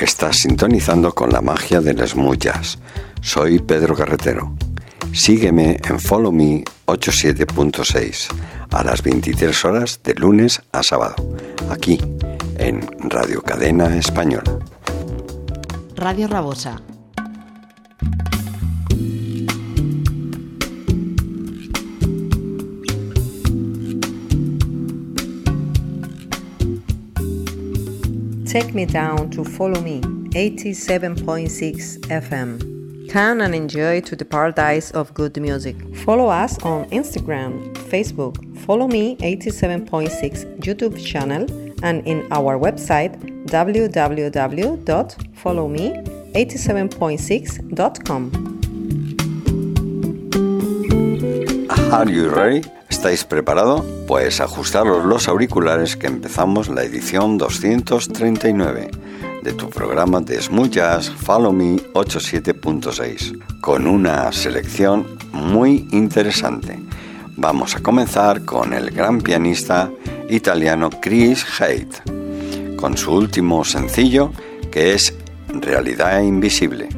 Estás sintonizando con la magia de las mullas. Soy Pedro Carretero. Sígueme en Follow Me 87.6 a las 23 horas de lunes a sábado, aquí en Radio Cadena Española. Radio Rabosa Take me down to follow me, 87.6 FM. Come and enjoy to the paradise of good music. Follow us on Instagram, Facebook, follow me 87.6 YouTube channel and in our website www.followme87.6.com. Are you ready? ¿Estáis preparados? Pues ajustaros los auriculares que empezamos la edición 239 de tu programa de Smooth Follow Me 87.6 con una selección muy interesante. Vamos a comenzar con el gran pianista italiano Chris Haidt con su último sencillo que es Realidad Invisible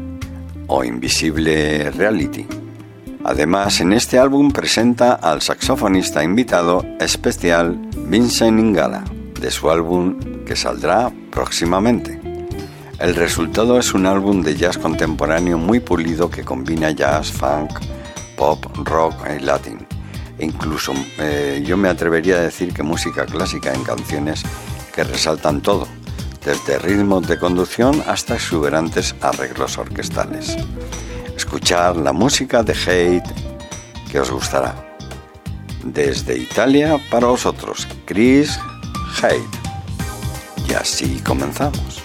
o Invisible Reality. Además, en este álbum presenta al saxofonista invitado especial Vincent Ingala, de su álbum que saldrá próximamente. El resultado es un álbum de jazz contemporáneo muy pulido que combina jazz, funk, pop, rock y latin. incluso eh, yo me atrevería a decir que música clásica en canciones que resaltan todo, desde ritmos de conducción hasta exuberantes arreglos orquestales escuchar la música de Hate que os gustará. Desde Italia para vosotros, Chris Hate. Y así comenzamos.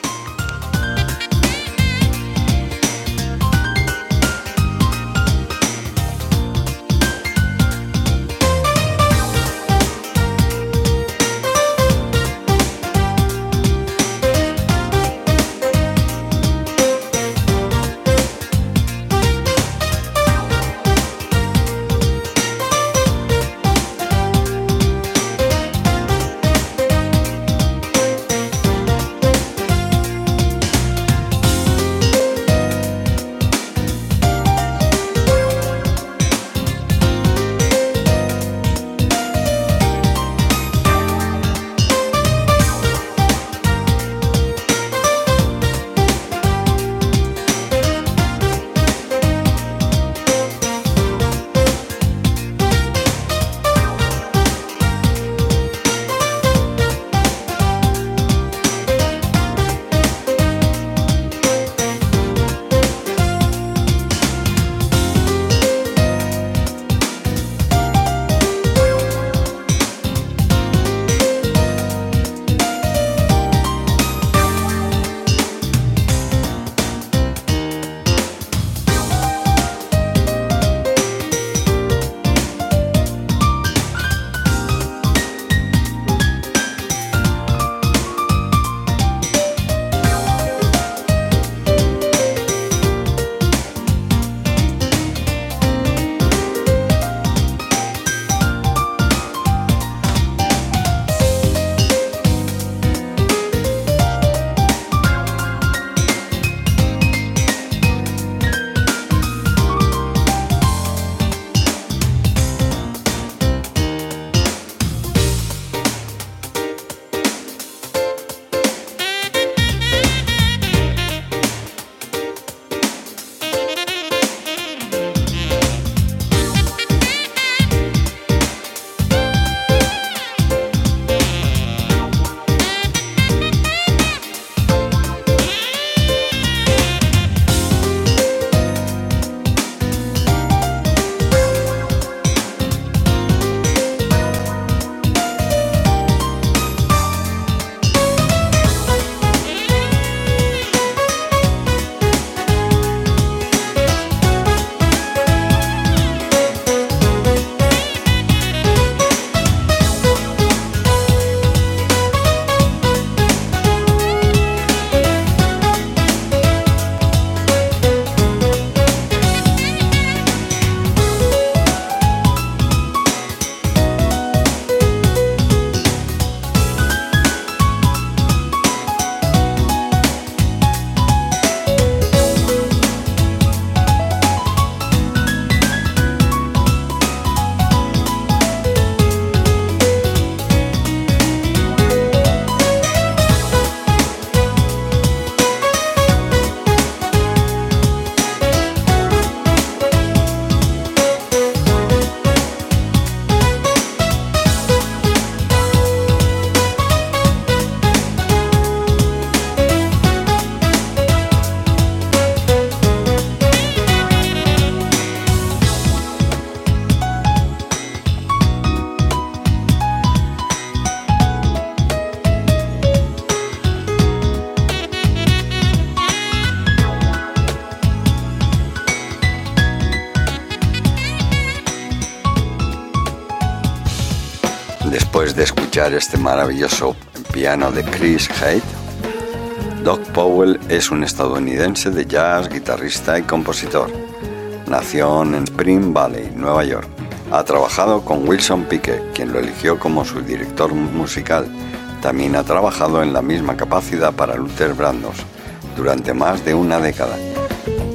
Escuchar este maravilloso piano de Chris Haidt. Doc Powell es un estadounidense de jazz, guitarrista y compositor. Nació en Spring Valley, Nueva York. Ha trabajado con Wilson Pickett, quien lo eligió como su director musical. También ha trabajado en la misma capacidad para Luther Brandos durante más de una década.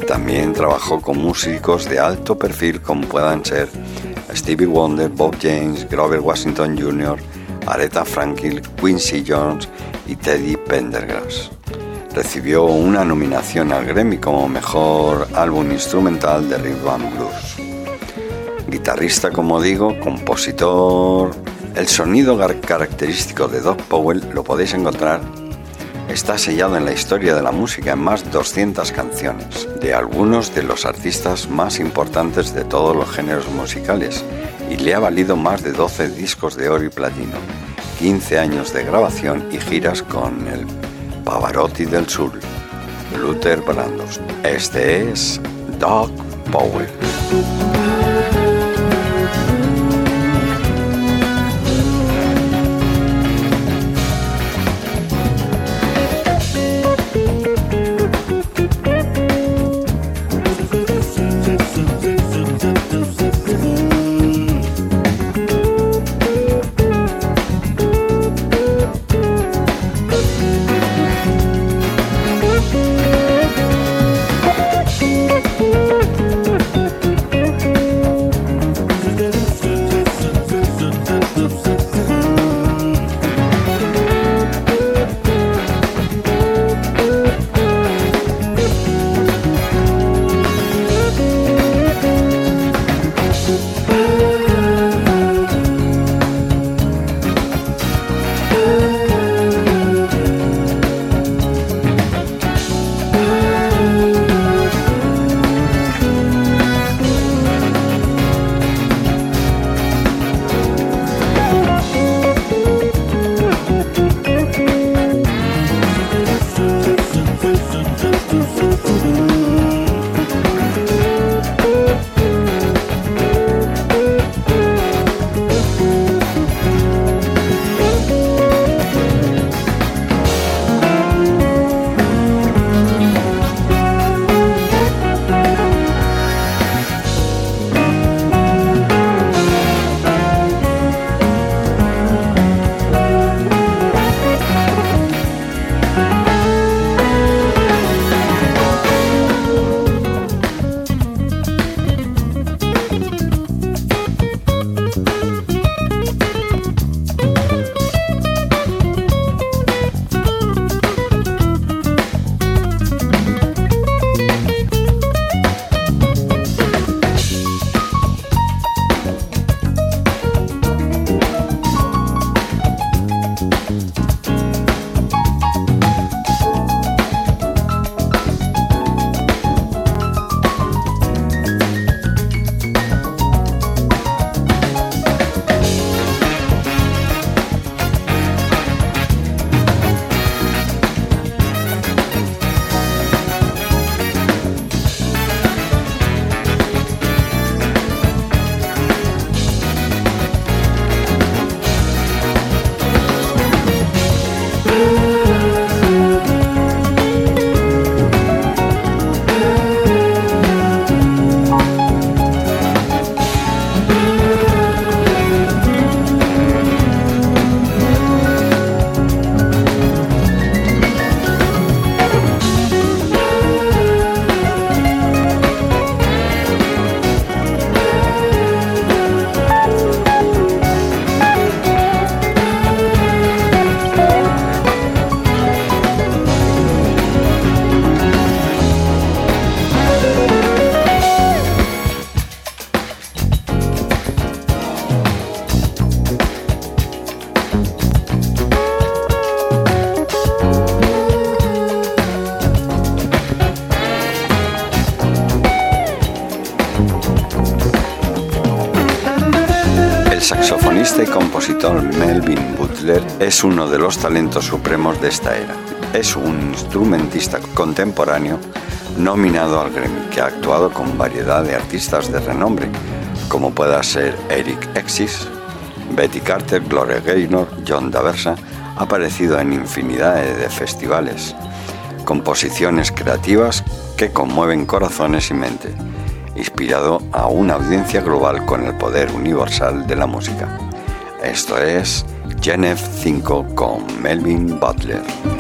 También trabajó con músicos de alto perfil como puedan ser Stevie Wonder, Bob James, Grover Washington Jr., Aretha Franklin, Quincy Jones y Teddy Pendergrass. Recibió una nominación al Grammy como mejor álbum instrumental de rhythm and blues. Guitarrista, como digo, compositor. El sonido característico de Doc Powell lo podéis encontrar está sellado en la historia de la música en más de 200 canciones, de algunos de los artistas más importantes de todos los géneros musicales, y le ha valido más de 12 discos de oro y platino, 15 años de grabación y giras con el Pavarotti del Sur, Luther Brandos. Este es Doc Powell. Uno de los talentos supremos de esta era. Es un instrumentista contemporáneo nominado al Grammy que ha actuado con variedad de artistas de renombre, como pueda ser Eric Exis, Betty Carter, Gloria Gaynor, John Daversa, ha aparecido en infinidad de festivales. Composiciones creativas que conmueven corazones y mente, inspirado a una audiencia global con el poder universal de la música. Esto es Genef 5 con Melvin Butler.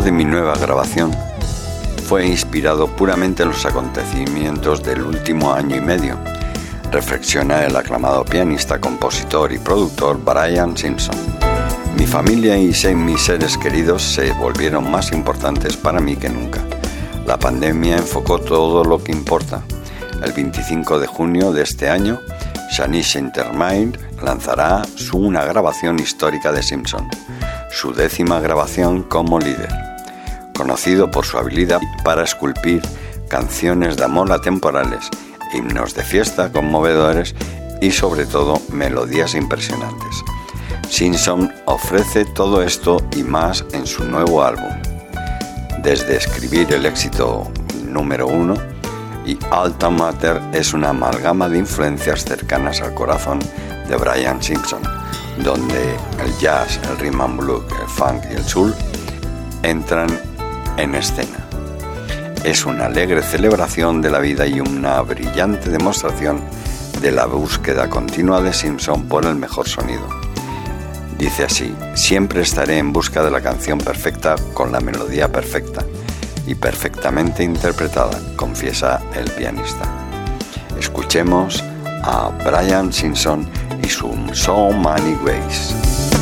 De mi nueva grabación fue inspirado puramente en los acontecimientos del último año y medio, reflexiona el aclamado pianista, compositor y productor Brian Simpson. Mi familia y mis seres queridos se volvieron más importantes para mí que nunca. La pandemia enfocó todo lo que importa. El 25 de junio de este año, Shanice Intermind lanzará su una grabación histórica de Simpson, su décima grabación como líder conocido por su habilidad para esculpir canciones de amor atemporales, himnos de fiesta conmovedores y sobre todo melodías impresionantes. Simpson ofrece todo esto y más en su nuevo álbum. Desde escribir el éxito número uno y Alta Matter es una amalgama de influencias cercanas al corazón de Brian Simpson, donde el jazz, el rhythm and blues, el funk y el soul entran en escena. Es una alegre celebración de la vida y una brillante demostración de la búsqueda continua de Simpson por el mejor sonido. Dice así, siempre estaré en busca de la canción perfecta con la melodía perfecta y perfectamente interpretada, confiesa el pianista. Escuchemos a Brian Simpson y su So Many Ways.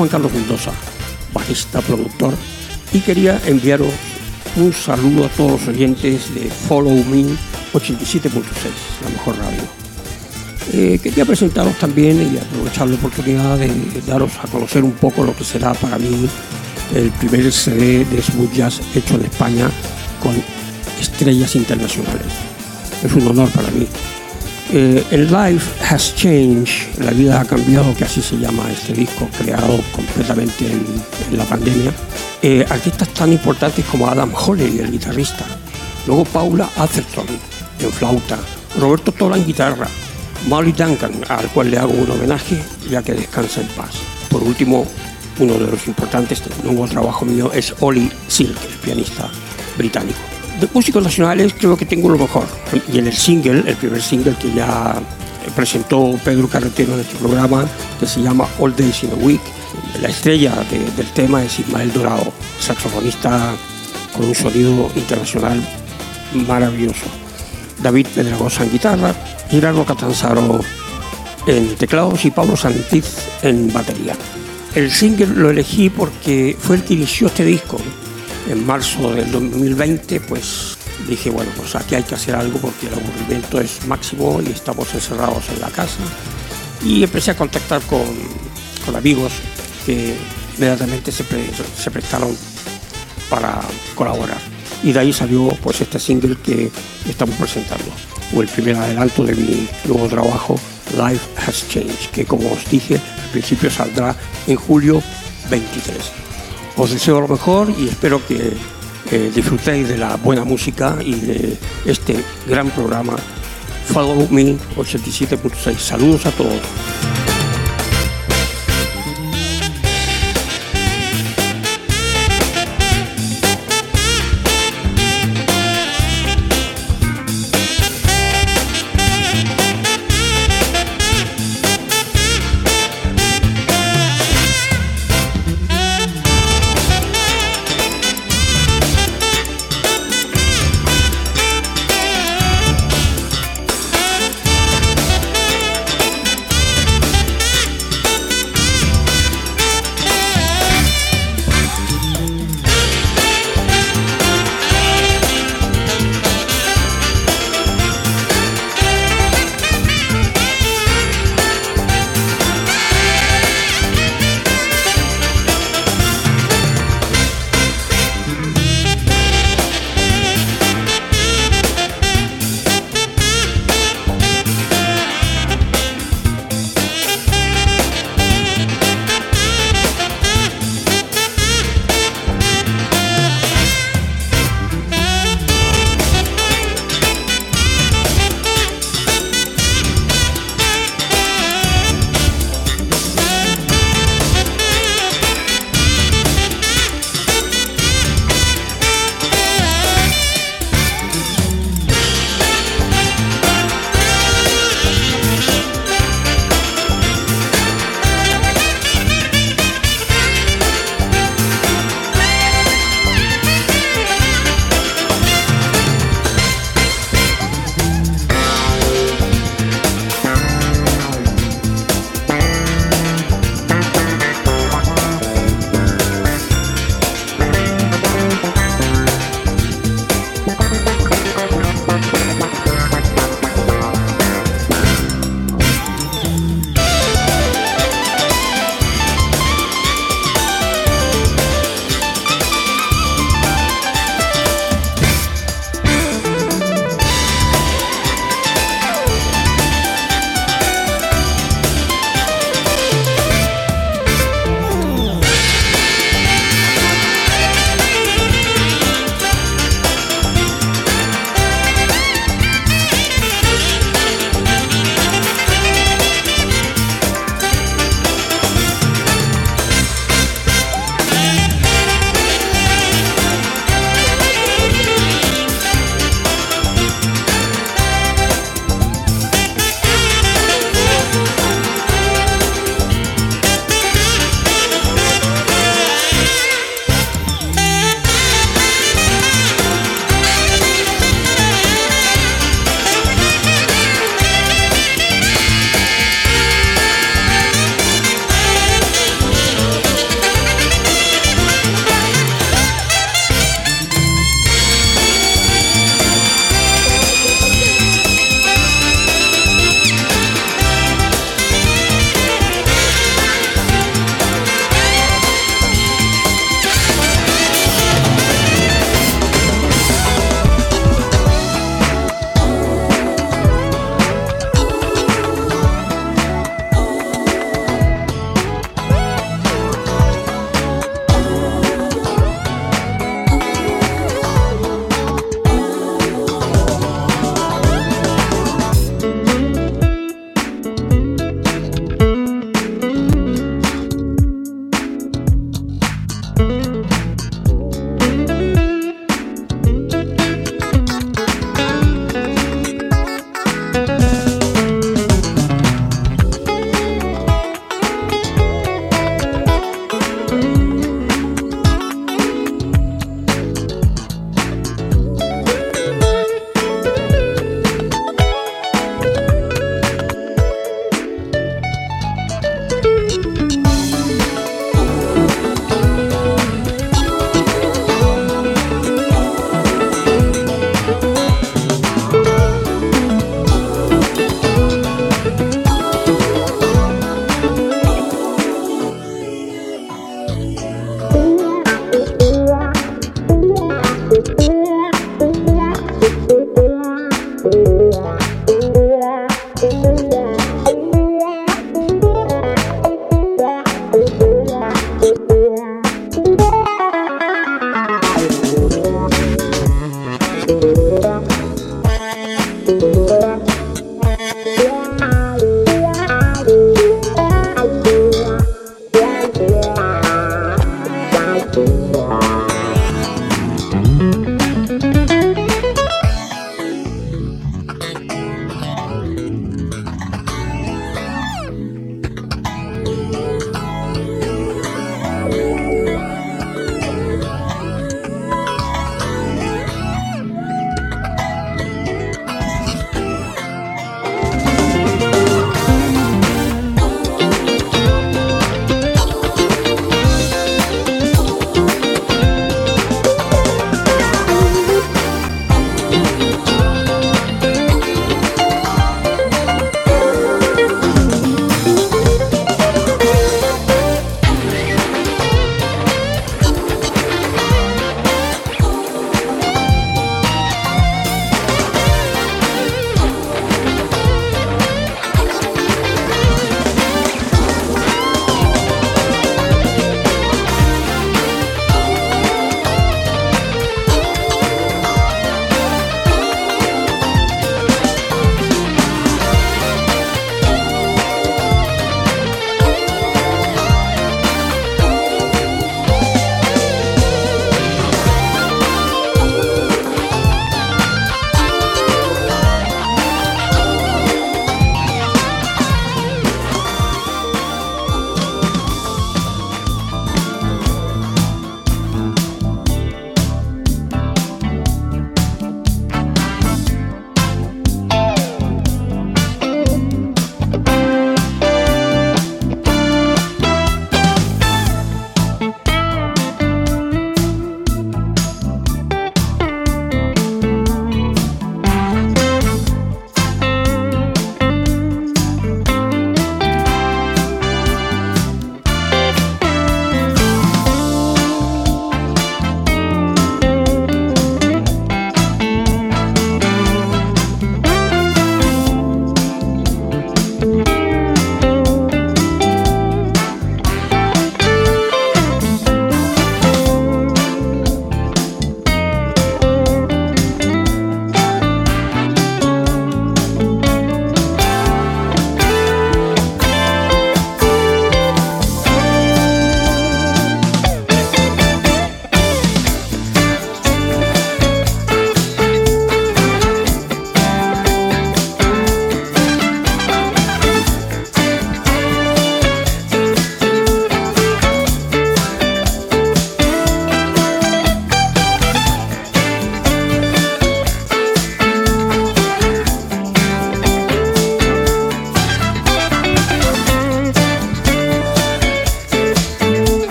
Juan Carlos Mendoza, bajista, productor, y quería enviaros un saludo a todos los oyentes de Follow Me 87.6, la mejor radio. Eh, quería presentaros también y aprovechar la oportunidad de daros a conocer un poco lo que será para mí el primer CD de smooth jazz hecho en España con estrellas internacionales. Es un honor para mí. Eh, el Life Has Changed, La vida ha cambiado, que así se llama este disco, creado completamente en, la pandemia. Eh, artistas tan importantes como Adam Holley, el guitarrista, luego Paula Atherton en flauta, Roberto Tola en guitarra, Molly Duncan, al cual le hago un homenaje ya que descansa en paz. Por último, uno de los importantes un nuevo trabajo mío es Ollie Silk, el pianista británico. De músicos nacionales creo que tengo lo mejor. Y en el single, el primer single que ya presentó Pedro Carretero en este programa, que se llama All Days in a Week, la estrella del tema es Ismael Dorado, saxofonista con un sonido internacional maravilloso. David Pedregosa en guitarra, Gerardo Catanzaro en teclados y Pablo Santiz en batería. El single lo elegí porque fue el que inició este disco. En marzo del 2020, pues dije, bueno, pues aquí hay que hacer algo porque el aburrimiento es máximo y estamos encerrados en la casa. Y empecé a contactar con, con amigos que inmediatamente se, se prestaron para colaborar. Y de ahí salió pues este single que estamos presentando o el primer adelanto de mi nuevo trabajo, Life Has Changed, que como os dije, al principio saldrá en julio 23. Os deseo lo mejor y espero que disfrutéis de la buena música y de este gran programa Follow Me 87.6. Saludos a todos.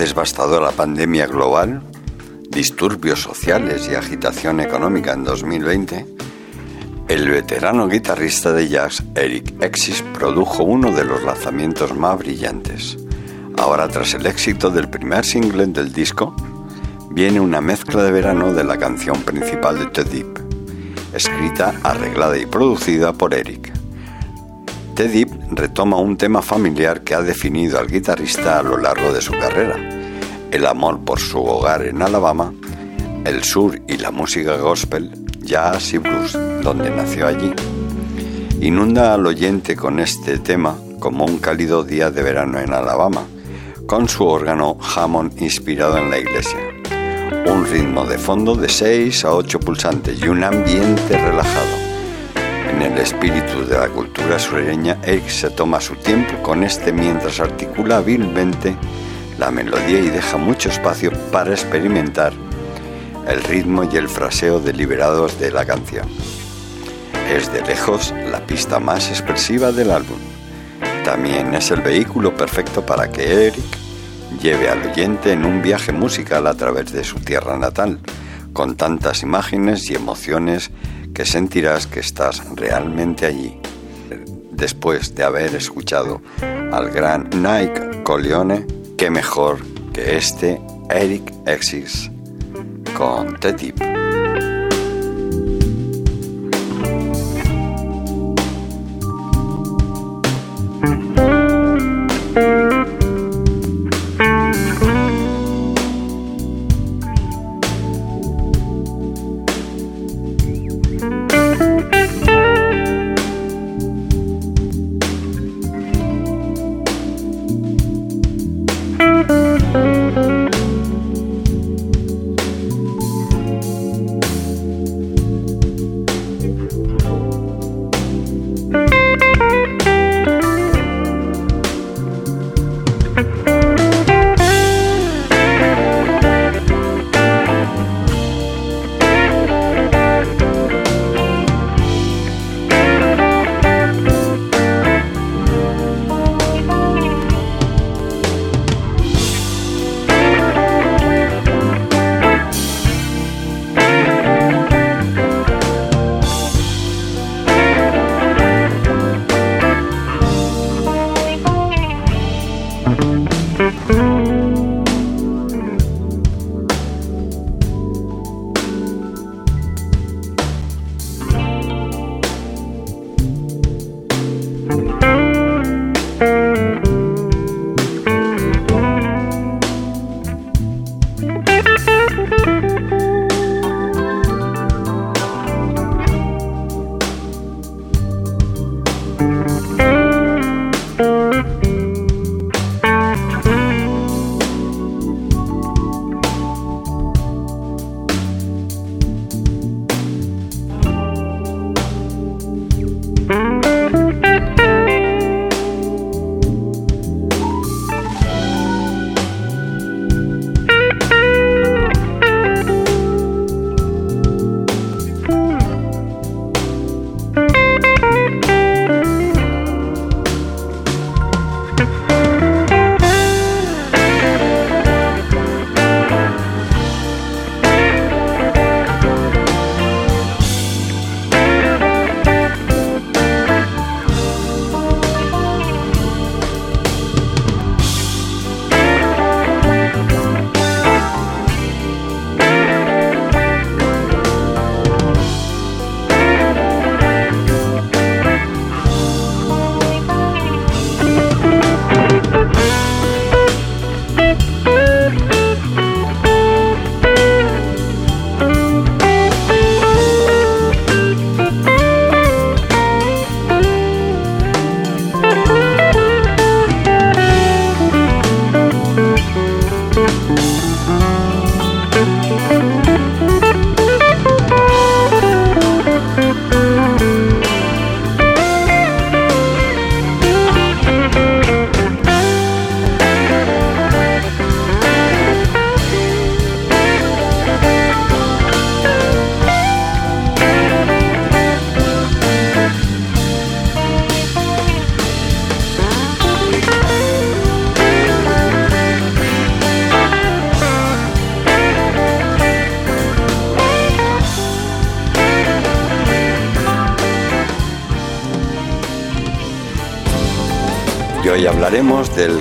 Devastadora pandemia global, disturbios sociales y agitación económica en 2020, el veterano guitarrista de jazz Eric Exis produjo uno de los lanzamientos más brillantes. Ahora, tras el éxito del primer single del disco, viene una mezcla de verano de la canción principal de The Deep, escrita, arreglada y producida por Eric. The Deep retoma un tema familiar que ha definido al guitarrista a lo largo de su carrera, el amor por su hogar en Alabama, el sur y la música gospel, jazz y blues, donde nació allí. Inunda al oyente con este tema como un cálido día de verano en Alabama, con su órgano Hammond inspirado en la iglesia. Un ritmo de fondo de 6 a 8 pulsantes y un ambiente relajado en el espíritu de la cultura sureña, Eric se toma su tiempo con este mientras articula hábilmente la melodía y deja mucho espacio para experimentar el ritmo y el fraseo deliberados de la canción. Es de lejos la pista más expresiva del álbum. También es el vehículo perfecto para que Eric lleve al oyente en un viaje musical a través de su tierra natal, con tantas imágenes y emociones que sentirás que estás realmente allí. Después de haber escuchado al gran Nike Coleone, qué mejor que este Eric Exis con The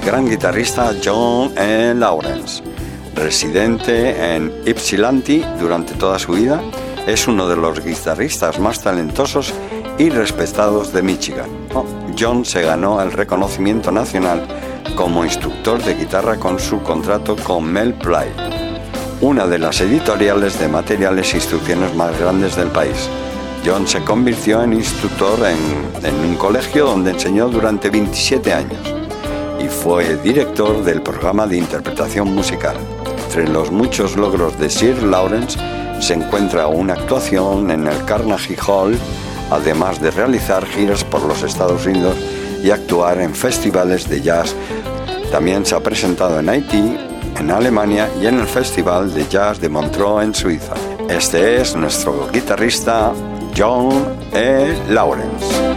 gran guitarrista John E. Lawrence. Residente en Ypsilanti durante toda su vida, es uno de los guitarristas más talentosos y respetados de Michigan. Oh, John se ganó el reconocimiento nacional como instructor de guitarra con su contrato con Mel Play, una de las editoriales de materiales e instrucciones más grandes del país. John se convirtió en instructor en, un colegio donde enseñó durante 27 años fue director del programa de interpretación musical. Entre los muchos logros de Sir Lawrence se encuentra una actuación en el Carnegie Hall, además de realizar giras por los Estados Unidos y actuar en festivales de jazz. También se ha presentado en Haití, en Alemania y en el Festival de Jazz de Montreux en Suiza. Este es nuestro guitarrista John E. Lawrence.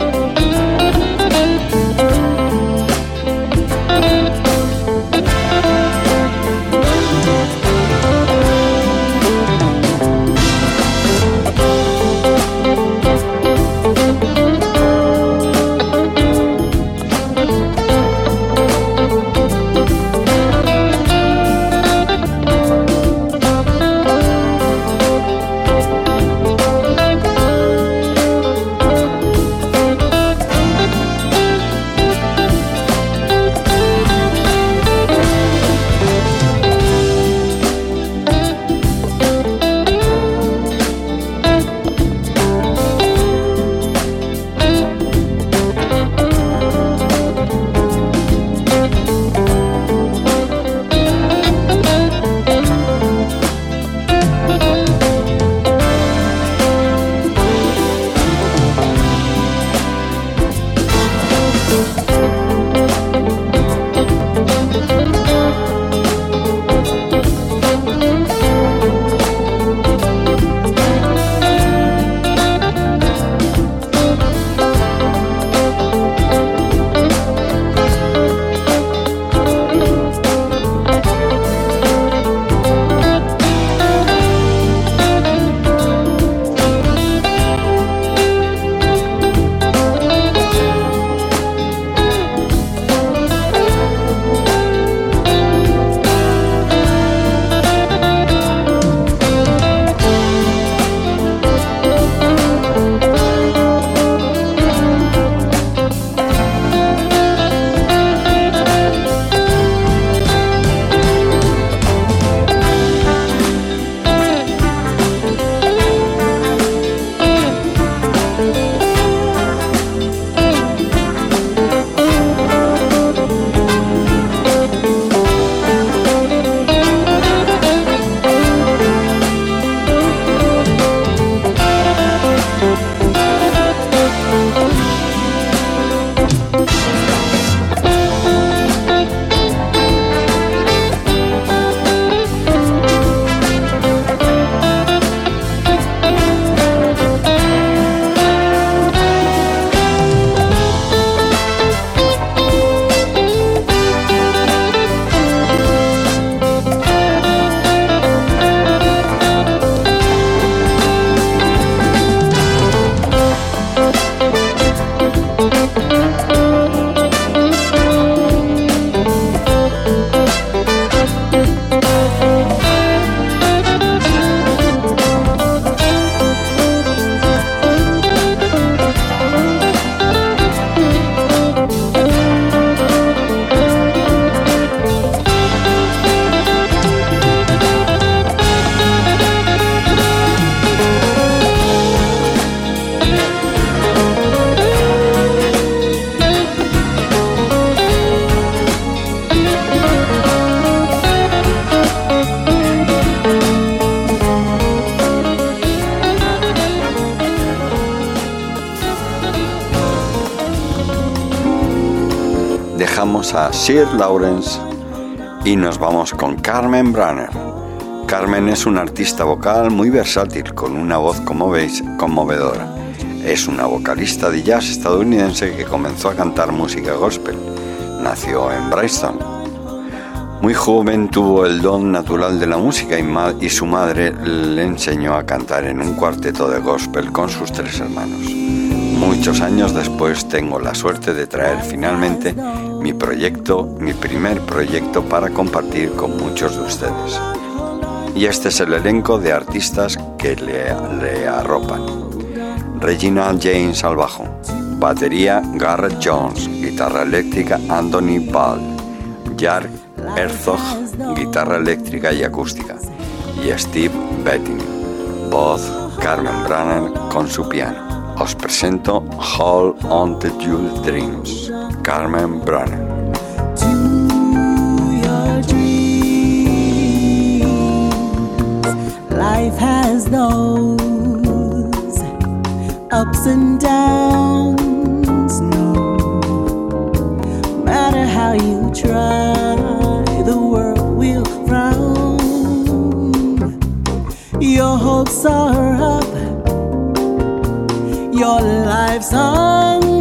A Sir Lawrence y nos vamos con Carmen Branner. Carmen es una artista vocal muy versátil, con una voz, como veis, conmovedora. Es una vocalista de jazz estadounidense que comenzó a cantar música gospel. Nació en Bristol. Muy joven tuvo el don natural de la música y, y su madre le enseñó a cantar en un cuarteto de gospel con sus tres hermanos. Muchos años después tengo la suerte de traer finalmente mi proyecto, mi primer proyecto para compartir con muchos de ustedes. Y este es el elenco de artistas que le, arropan. Regina James al bajo, batería Garrett Jones, guitarra eléctrica Anthony Ball, Jark Herzog, guitarra eléctrica y acústica, y Steve Bettini, voz Carmen Branner con su piano. Os presento Hall on the Your Dreams, Carmen Branner. Life has those ups and downs. No matter how you try, the world will frown. Your hopes are up your life sung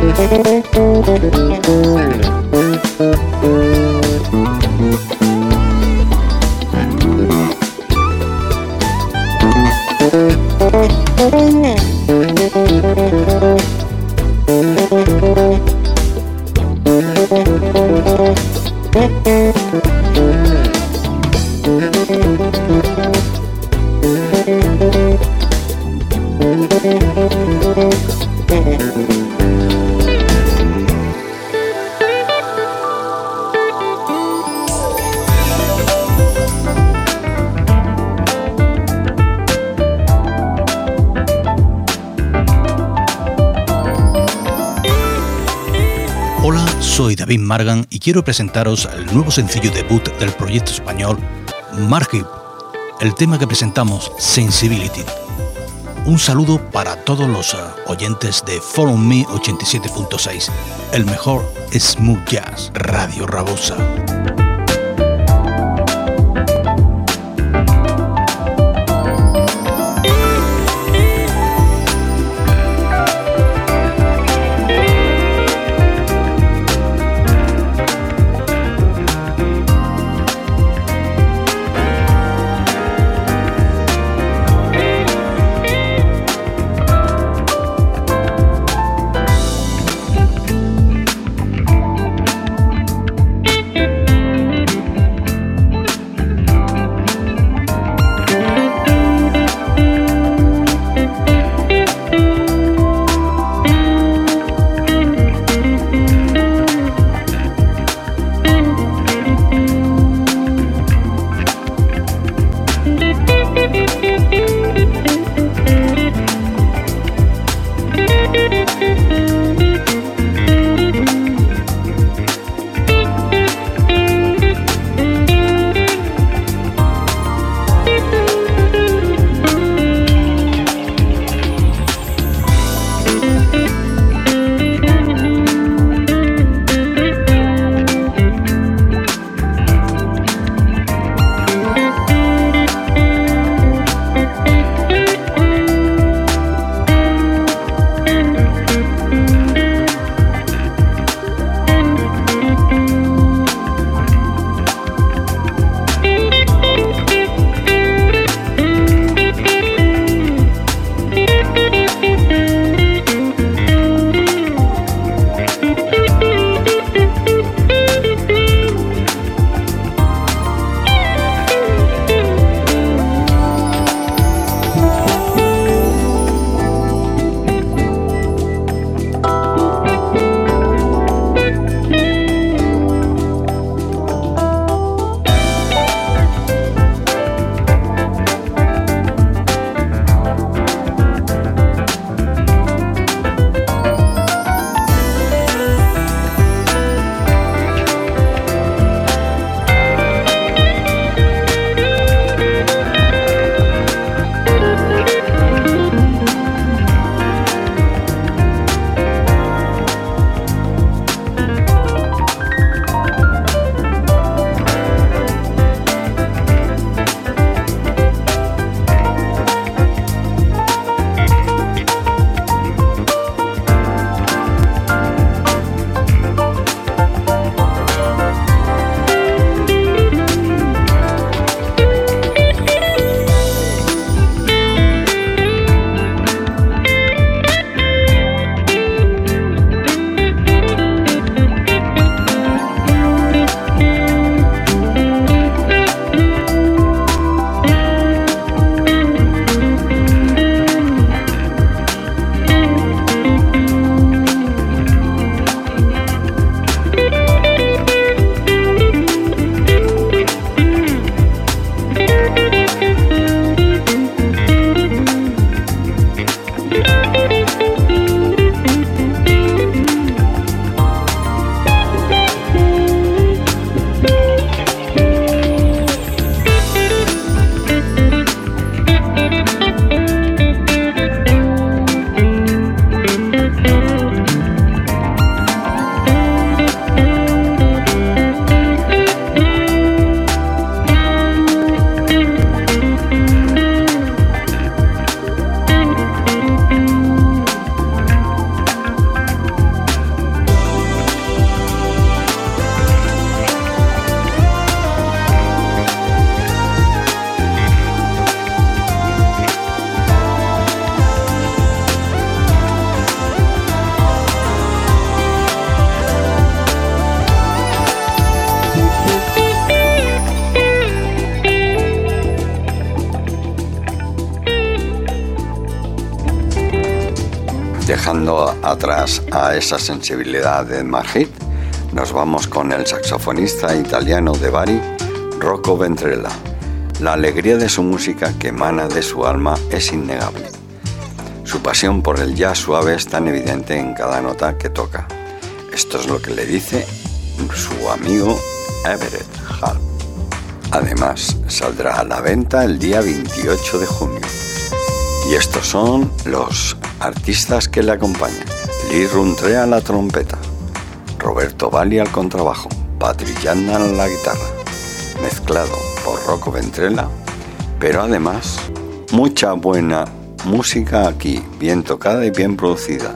Margan y quiero presentaros el nuevo sencillo debut del proyecto español Margip, el tema que presentamos Sensibility. Un saludo para todos los eh, oyentes de Follow Me 87.6, el mejor smooth jazz, Radio Rabosa. Esa sensibilidad de Margit, nos vamos con el saxofonista italiano de Bari, Rocco Ventrella. La alegría de su música que emana de su alma es innegable. Su pasión por el jazz suave es tan evidente en cada nota que toca. Esto es lo que le dice su amigo Everett Hall. Además, saldrá a la venta el día 28 de junio. Y estos son los artistas que le acompañan. Lee Runtre a la trompeta, Roberto Valli al contrabajo, Patrick Yanna a la guitarra, mezclado por Rocco Ventrella, pero además mucha buena música aquí, bien tocada y bien producida.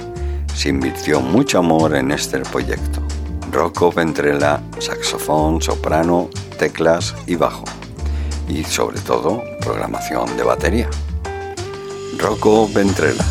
Se invirtió mucho amor en este proyecto. Rocco Ventrella, saxofón, soprano, teclas y bajo. Y sobre todo, programación de batería. Rocco Ventrella.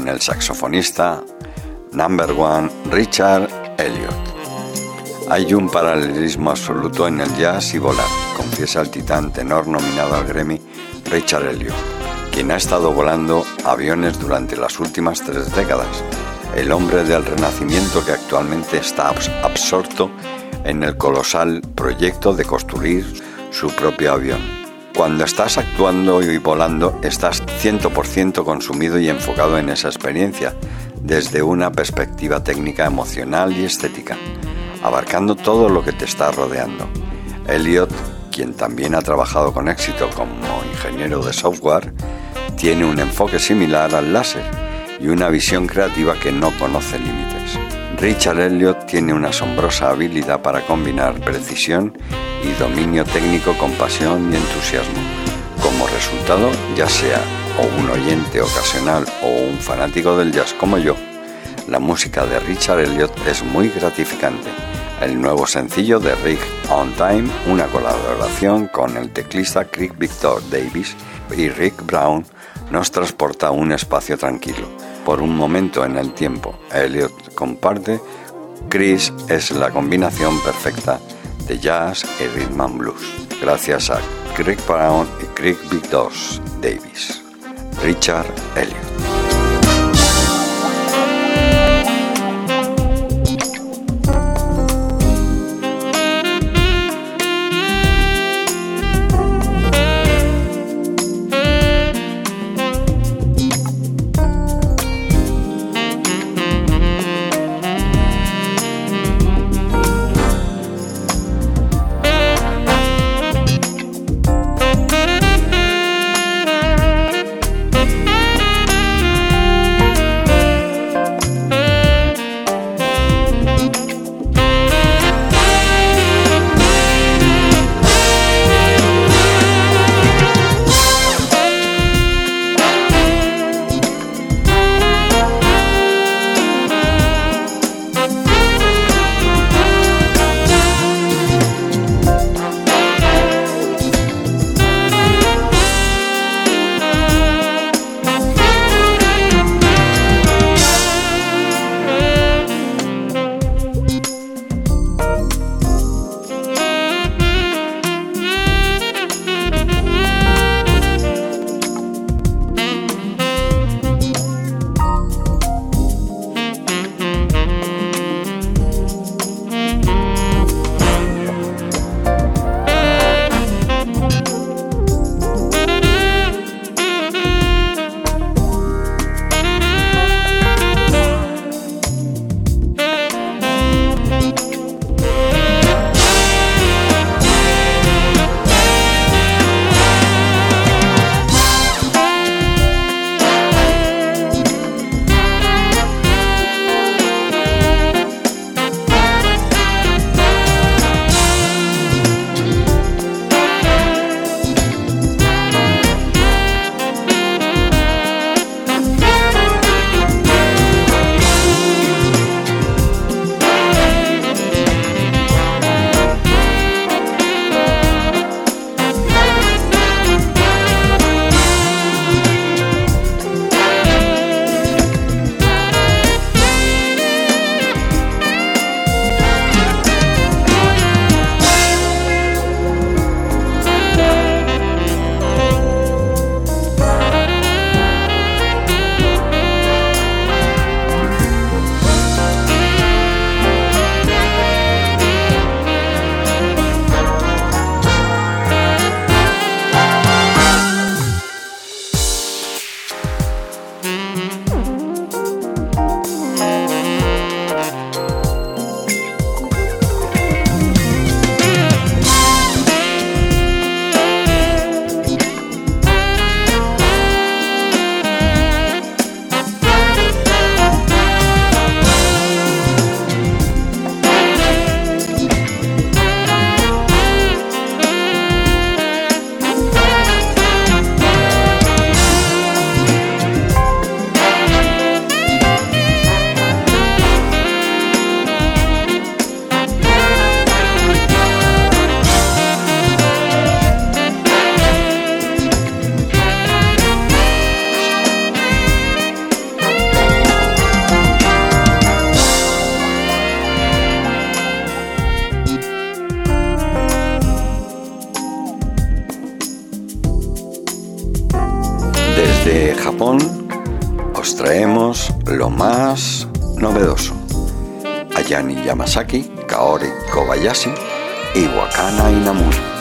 Con el saxofonista number one Richard Elliot. Hay un paralelismo absoluto en el jazz y volar, confiesa el titán tenor nominado al Grammy Richard Elliot, quien ha estado volando aviones durante las últimas tres décadas, el hombre del renacimiento que actualmente está absorto en el colosal proyecto de construir su propio avión. Cuando estás actuando y volando, estás 100% consumido y enfocado en esa experiencia, desde una perspectiva técnica, emocional y estética, abarcando todo lo que te está rodeando. Elliot, quien también ha trabajado con éxito como ingeniero de software, tiene un enfoque similar al láser y una visión creativa que no conoce límites. Richard Elliot tiene una asombrosa habilidad para combinar precisión y dominio técnico con pasión y entusiasmo. Como resultado, ya sea o un oyente ocasional o un fanático del jazz como yo, la música de Richard Elliot es muy gratificante. El nuevo sencillo de Rick On Time, una colaboración con el teclista Crick Victor Davis y Rick Brown, nos transporta a un espacio tranquilo. Por un momento en el tiempo, Elliot comparte, Chris es la combinación perfecta de jazz y rhythm and blues, gracias a Craig Brown y Craig Victor Davis. Richard Elliot. Yamasaki, Kaori Kobayashi y Wakana.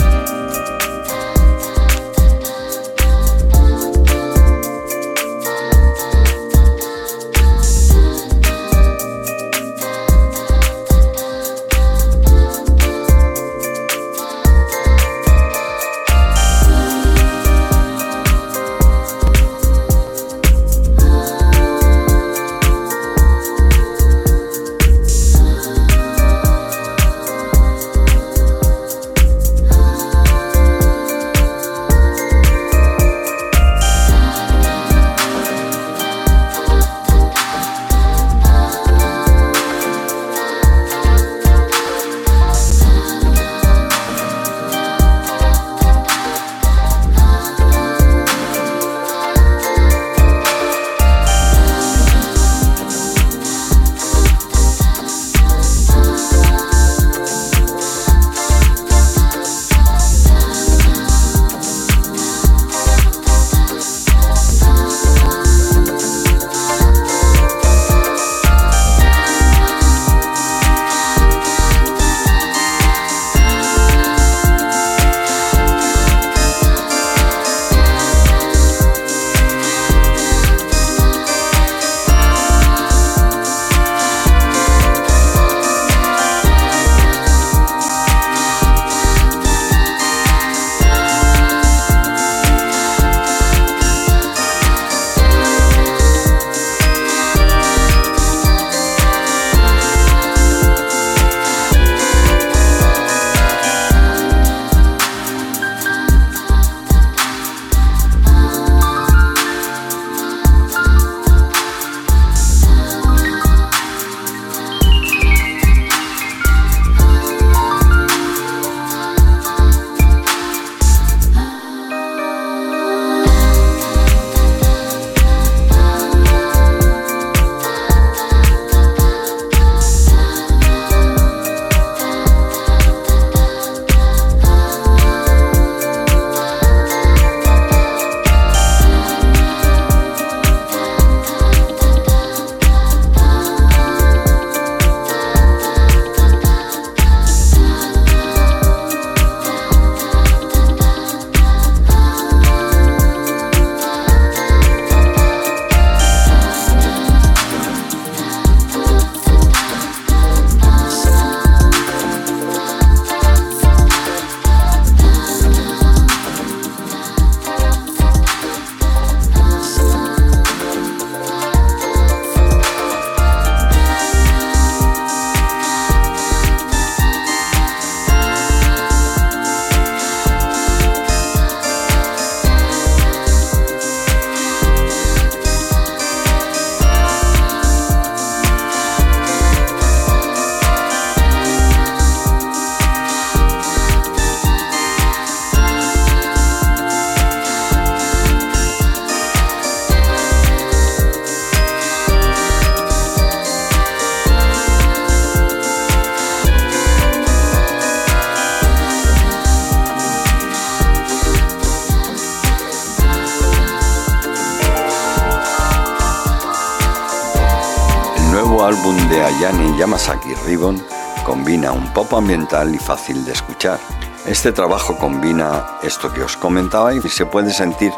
Combina un pop ambiental y fácil de escuchar. Este trabajo combina esto que os comentaba y se puede sentir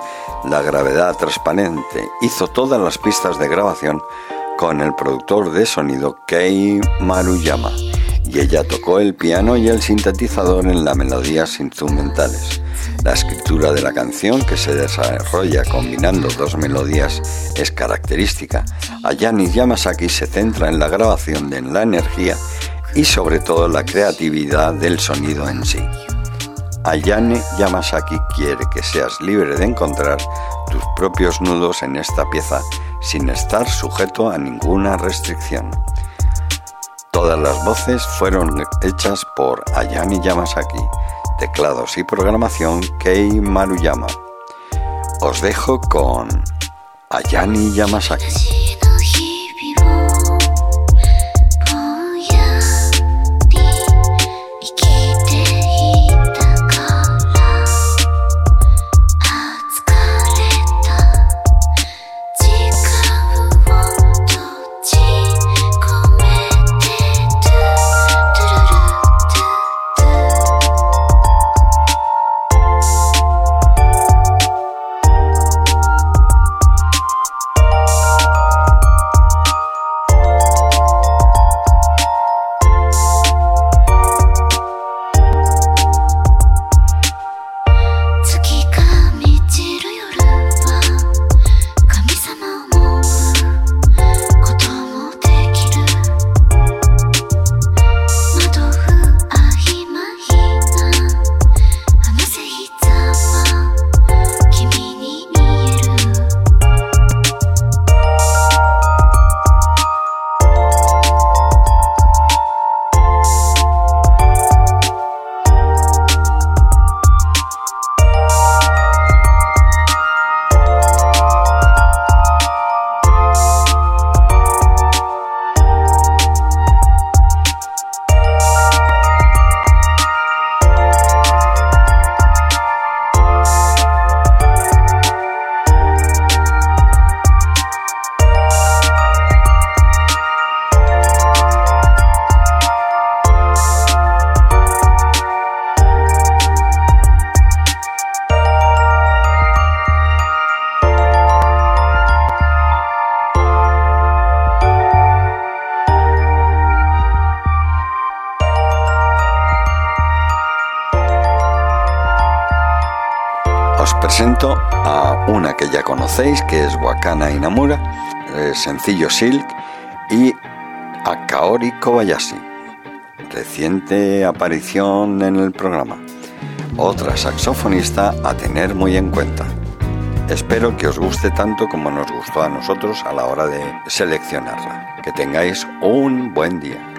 la gravedad transparente. Hizo todas las pistas de grabación con el productor de sonido Kei Maruyama y ella tocó el piano y el sintetizador en las melodías instrumentales. La escritura de la canción, que se desarrolla combinando dos melodías, es característica. Ayani Yamasaki se centra en la grabación de la energía y sobre todo la creatividad del sonido en sí. Ayane Yamasaki quiere que seas libre de encontrar tus propios nudos en esta pieza sin estar sujeto a ninguna restricción. Todas las voces fueron hechas por Ayani Yamasaki teclados y programación Kei Maruyama. Os dejo con Ayani Yamasaki. que es Wakana Inamura, el sencillo Silk y Akaori Kobayashi, reciente aparición en el programa. Otra saxofonista a tener muy en cuenta. Espero que os guste tanto como nos gustó a nosotros a la hora de seleccionarla. Que tengáis un buen día.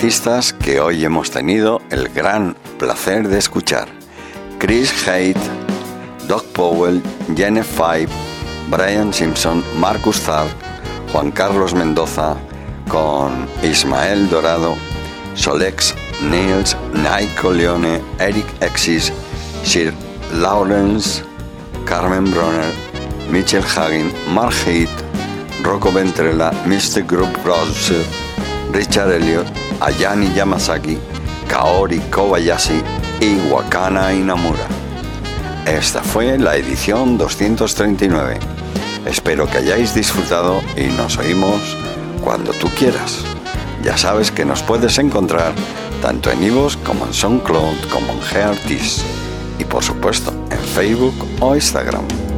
Artistas que hoy hemos tenido el gran placer de escuchar. Chris Haidt, Doc Powell, Jenny Five, Brian Simpson, Marcus Thart, Juan Carlos Mendoza, con Ismael Dorado, Solex, Niels, Nico Leone, Eric Exis, Sir Lawrence, Carmen Bronner, Mitchell Hagen, Mark Heath, Rocco Ventrella, Mr. Group Browser, Richard Elliot, Ayani Yamasaki, Kaori Kobayashi y Wakana Inamura. Esta fue la edición 239. Espero que hayáis disfrutado y nos oímos cuando tú quieras. Ya sabes que nos puedes encontrar tanto en iVoox como en SoundCloud como en Geartis y por supuesto en Facebook o Instagram.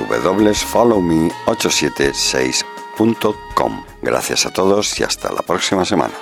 www.followme876.com. Gracias a todos y hasta la próxima semana.